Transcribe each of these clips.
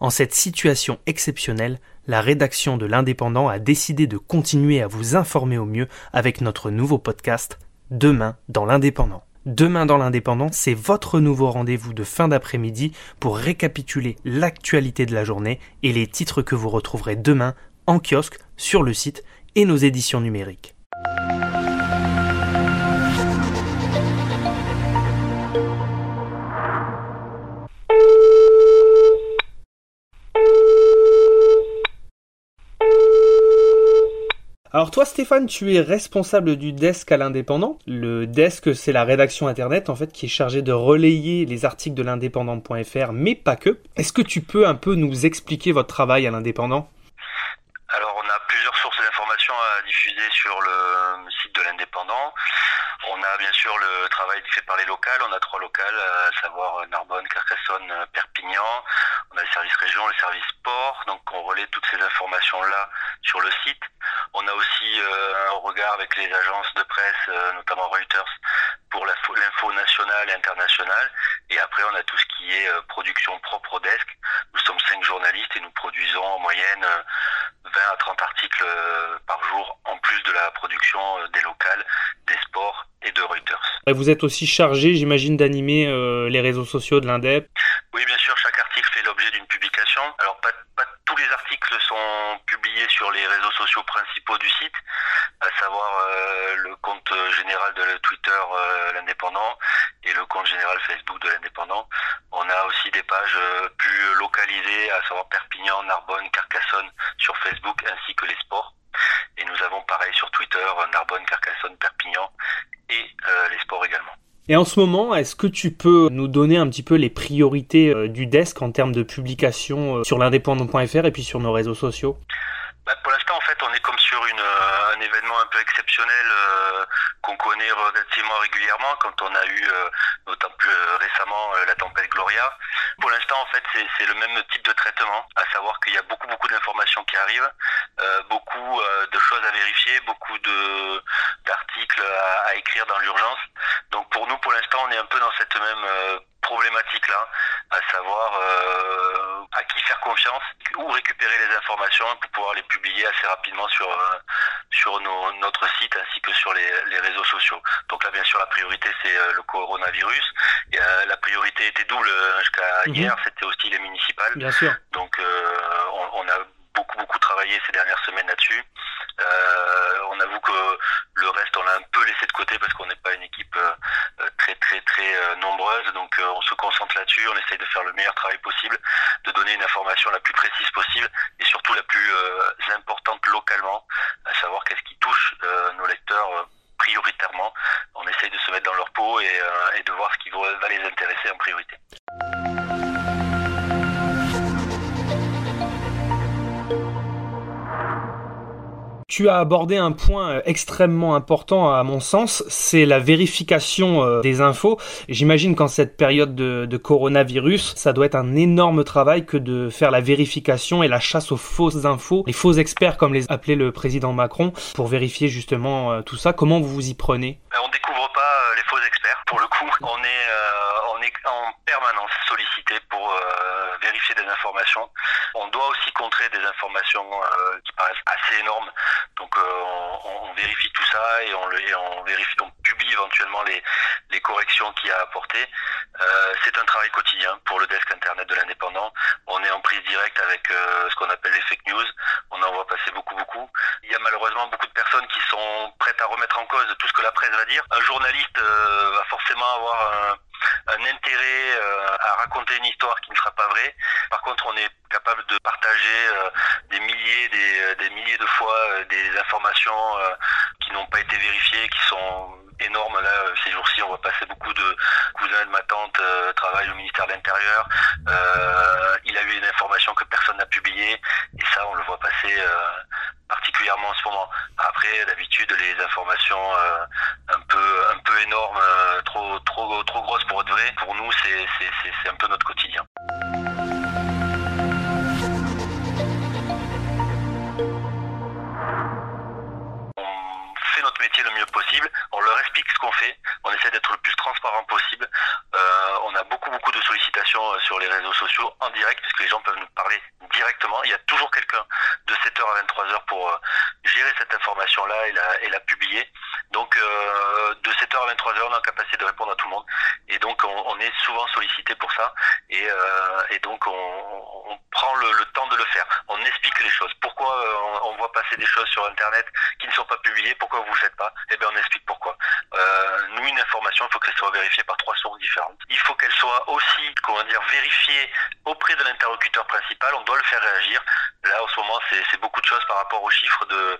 En cette situation exceptionnelle, la rédaction de l'Indépendant a décidé de continuer à vous informer au mieux avec notre nouveau podcast Demain dans l'Indépendant. Demain dans l'Indépendant, c'est votre nouveau rendez-vous de fin d'après-midi pour récapituler l'actualité de la journée et les titres que vous retrouverez demain en kiosque, sur le site et nos éditions numériques. Alors toi Stéphane, tu es responsable du desk à l'indépendant. Le desk, c'est la rédaction internet en fait qui est chargée de relayer les articles de l'indépendant.fr, mais pas que. Est-ce que tu peux un peu nous expliquer votre travail à l'indépendant? Alors on a plusieurs sources d'informations à diffuser sur le site de l'indépendant. On a bien sûr le travail fait par les locales. On a trois locales, à savoir Narbonne, Carcassonne, Perpignan. On a le service région, le service sport. Donc on relaie toutes ces informations-là sur le site. On a aussi euh, un regard avec les agences de presse, euh, notamment Reuters, pour l'info nationale et internationale. Et après, on a tout ce qui est euh, production propre au desk. Nous sommes cinq journalistes et nous produisons en moyenne 20 à 30 articles par jour, en plus de la production des locales, des sports et de Reuters. Vous êtes aussi chargé, j'imagine, d'animer les réseaux sociaux de l'Indep? Oui, bien sûr, chaque article fait l'objet d'une publication. Alors, pas, les articles sont publiés sur les réseaux sociaux principaux du site, à savoir euh, le compte général de Twitter euh, l'indépendant et le compte général Facebook de l'indépendant. On a aussi des pages euh, plus localisées, à savoir Perpignan, Narbonne, Carcassonne sur Facebook ainsi que les sports. Et nous avons pareil sur Twitter, Narbonne, Carcassonne, Perpignan et les sports également. Et en ce moment, est-ce que tu peux nous donner un petit peu les priorités euh, du desk en termes de publication euh, sur l'indépendant.fr et puis sur nos réseaux sociaux? Bah, Pour l'instant, en fait, on est comme sur une, euh, un événement un peu exceptionnel qu'on connaît relativement régulièrement quand on a eu, notamment plus récemment, la tempête Gloria. Pour l'instant, en fait, c'est le même type de traitement, à savoir qu'il y a beaucoup, beaucoup d'informations qui arrivent, beaucoup de choses à vérifier, beaucoup d'articles à, à écrire dans l'urgence. Donc pour nous, pour l'instant, on est un peu dans cette même euh, problématique-là, à savoir euh, à qui faire confiance, où récupérer les informations pour pouvoir les publier assez rapidement sur euh, sur notre site ainsi que sur les, réseaux sociaux. Donc là, bien sûr, la priorité c'est le coronavirus. Et, la priorité était double jusqu'à mhm. hier, c'était aussi les municipales. Bien sûr. Donc on, on a beaucoup beaucoup travaillé ces dernières semaines là-dessus. Euh, on avoue que le reste, on l'a un peu laissé de côté parce qu'on n'est pas une équipe euh, très très très euh, nombreuse. Donc on se concentre là-dessus, on essaye de faire le meilleur travail possible, de donner une information la plus précise possible et surtout la plus importante localement, à savoir qu'est-ce qui touche nos lecteurs prioritairement. On essaye de se mettre dans leur peau et de voir ce qui va les intéresser en priorité. Tu as abordé un point euh, extrêmement important à mon sens, c'est la vérification euh, des infos. J'imagine qu'en cette période de, coronavirus, ça doit être un énorme travail que de faire la vérification et la chasse aux fausses infos, les faux experts comme les appelait le président Macron, pour vérifier justement euh, tout ça. Comment vous vous y prenez? On experts, pour le coup. On est, est en permanence sollicité pour vérifier des informations. On doit aussi contrer des informations qui paraissent assez énormes donc euh, on, vérifie tout ça et on, publie éventuellement les, les corrections qu'il y a à apporter. Euh, c'est un travail quotidien pour le desk internet de l'indépendant. On est en prise directe avec euh, ce qu'on appelle les fake news. On en voit passer beaucoup, beaucoup. Il y a malheureusement beaucoup de personnes qui sont prêtes à remettre en cause tout ce que la presse va dire. Un journaliste forcément avoir un un intérêt euh, à raconter une histoire qui ne sera pas vraie. Par contre, on est capable de partager euh, des milliers, des, euh, milliers de fois des informations qui n'ont pas été vérifiées, qui sont énormes. Là, ces jours-ci, on voit passer beaucoup de cousins de ma tante euh, travaillent au ministère de l'Intérieur. il a eu une information que personne n'a publiée et ça, on le voit passer particulièrement en ce moment. Après, d'habitude, les informations peu énormes, trop trop trop grosses pour être vraies, pour nous, c'est un peu notre quotidien. notre métier le mieux possible, on leur explique ce qu'on fait, on essaie d'être le plus transparent possible. Euh, on a beaucoup beaucoup de sollicitations sur les réseaux sociaux en direct, puisque les gens peuvent nous parler directement. Il y a toujours quelqu'un de 7h à 23h pour gérer cette information-là et la, et la publier. Donc de 7h à 23h, on a la capacité de répondre à tout le monde. Et donc on, on est souvent sollicité pour ça. Et, et donc on, on prend le, le, temps de le faire. On explique les choses. Pourquoi on, on voit passer des choses sur Internet qui ne sont pas publiées? Pourquoi vous ne faites pas? Eh bien on explique pourquoi. Euh, nous, une information, il faut qu'elle soit vérifiée par trois sources différentes. Il faut qu'elle soit aussi, comment dire, vérifiée auprès de l'interlocuteur principal. On doit le faire réagir. Là, en ce moment, c'est beaucoup de choses par rapport aux chiffres de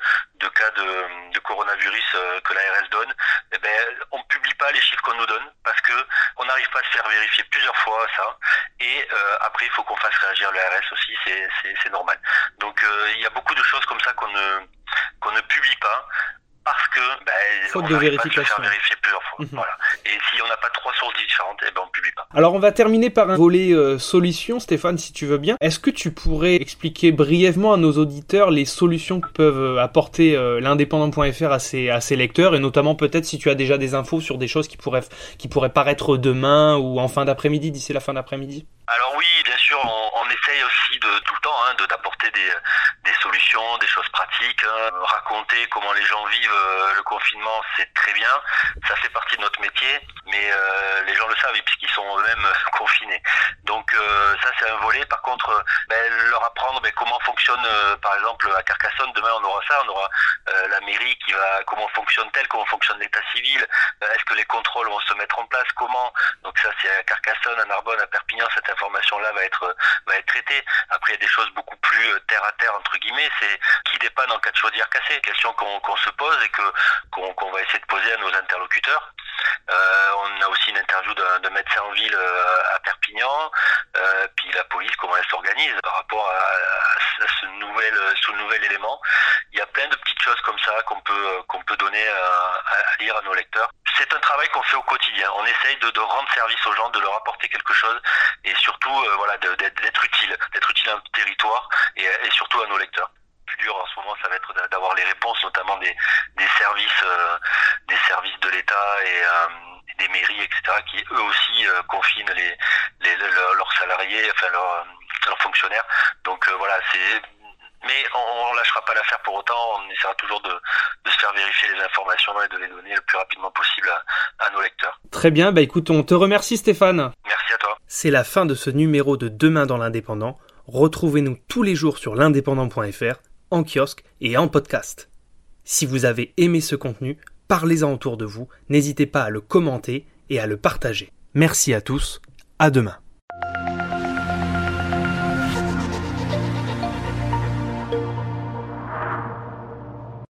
cas de, de coronavirus euh, que l'ARS donne. Eh ben, on publie pas les chiffres qu'on nous donne parce que on n'arrive pas à se faire vérifier plusieurs fois ça. Et euh, après, il faut qu'on fasse réagir l'ARS aussi. C'est normal. Donc, euh, il y a beaucoup de choses comme ça qu'on ne qu'on ne publie pas parce que ben, Faute on de n'arrive pas à se vérification. faire vérifier plusieurs fois. Mhm. Voilà. Et si on n'a pas trois sources différentes, eh ben on publie pas. Alors on va terminer par un volet euh, solution, Stéphane, si tu veux bien. Est-ce que tu pourrais expliquer brièvement à nos auditeurs les solutions que peuvent euh, apporter euh, l'indépendant.fr à ses, à ses lecteurs, et notamment peut-être si tu as déjà des infos sur des choses qui pourraient, qui pourraient paraître demain ou en fin d'après-midi, d'ici la fin d'après-midi Alors oui, sûr, on, essaye aussi de tout le temps hein, de d'apporter des, des solutions, des choses pratiques, hein. raconter comment les gens vivent euh, le confinement, c'est très bien, ça fait partie de notre métier, mais euh, les gens le savent puisqu'ils sont eux-mêmes confinés. Donc euh, ça c'est un volet. Par contre, ben, leur apprendre ben, comment fonctionne, par exemple à Carcassonne, demain on aura ça, on aura la mairie qui va comment fonctionne-t-elle, comment fonctionne l'état civil, est-ce que les contrôles vont se mettre en place, comment. Donc ça c'est à Carcassonne, à Narbonne, à Perpignan, cette information-là va être va être traitée. Après il y a des choses beaucoup plus euh, terre à terre entre guillemets, c'est qui dépanne en cas de chaudière cassée, question qu'on se pose et que qu'on va essayer de poser à nos interlocuteurs. Euh, on a aussi une interview d'un médecin en ville euh, à Perpignan, euh, puis la police comment elle s'organise par rapport à, ce nouvel ce nouvel élément. Il y a plein de petites choses comme ça qu'on peut qu'on peut donner à lire à nos lecteurs. C'est un travail qu'on fait au quotidien. On essaye de, rendre service aux gens, de leur apporter quelque chose et surtout euh, voilà d'être utile, d'être utile à un territoire et, et surtout à nos lecteurs plus dur en ce moment, ça va être d'a- d'avoir les réponses, notamment des, services, euh, des services de l'État et euh, des mairies, etc., qui eux aussi euh, confinent les, le- le- leurs salariés, enfin leurs, euh, leurs fonctionnaires. Donc euh, voilà, c'est. Mais on, on lâchera pas l'affaire pour autant. On essaiera toujours de, de se faire vérifier les informations et de les donner le plus rapidement possible à, à nos lecteurs. Très bien, bah écoute, on te remercie Stéphane. Merci à toi. C'est la fin de ce numéro de Demain dans l'Indépendant. Retrouvez-nous tous les jours sur l'indépendant.fr, en kiosque et en podcast. Si vous avez aimé ce contenu, parlez-en autour de vous, n'hésitez pas à le commenter et à le partager. Merci à tous, à demain.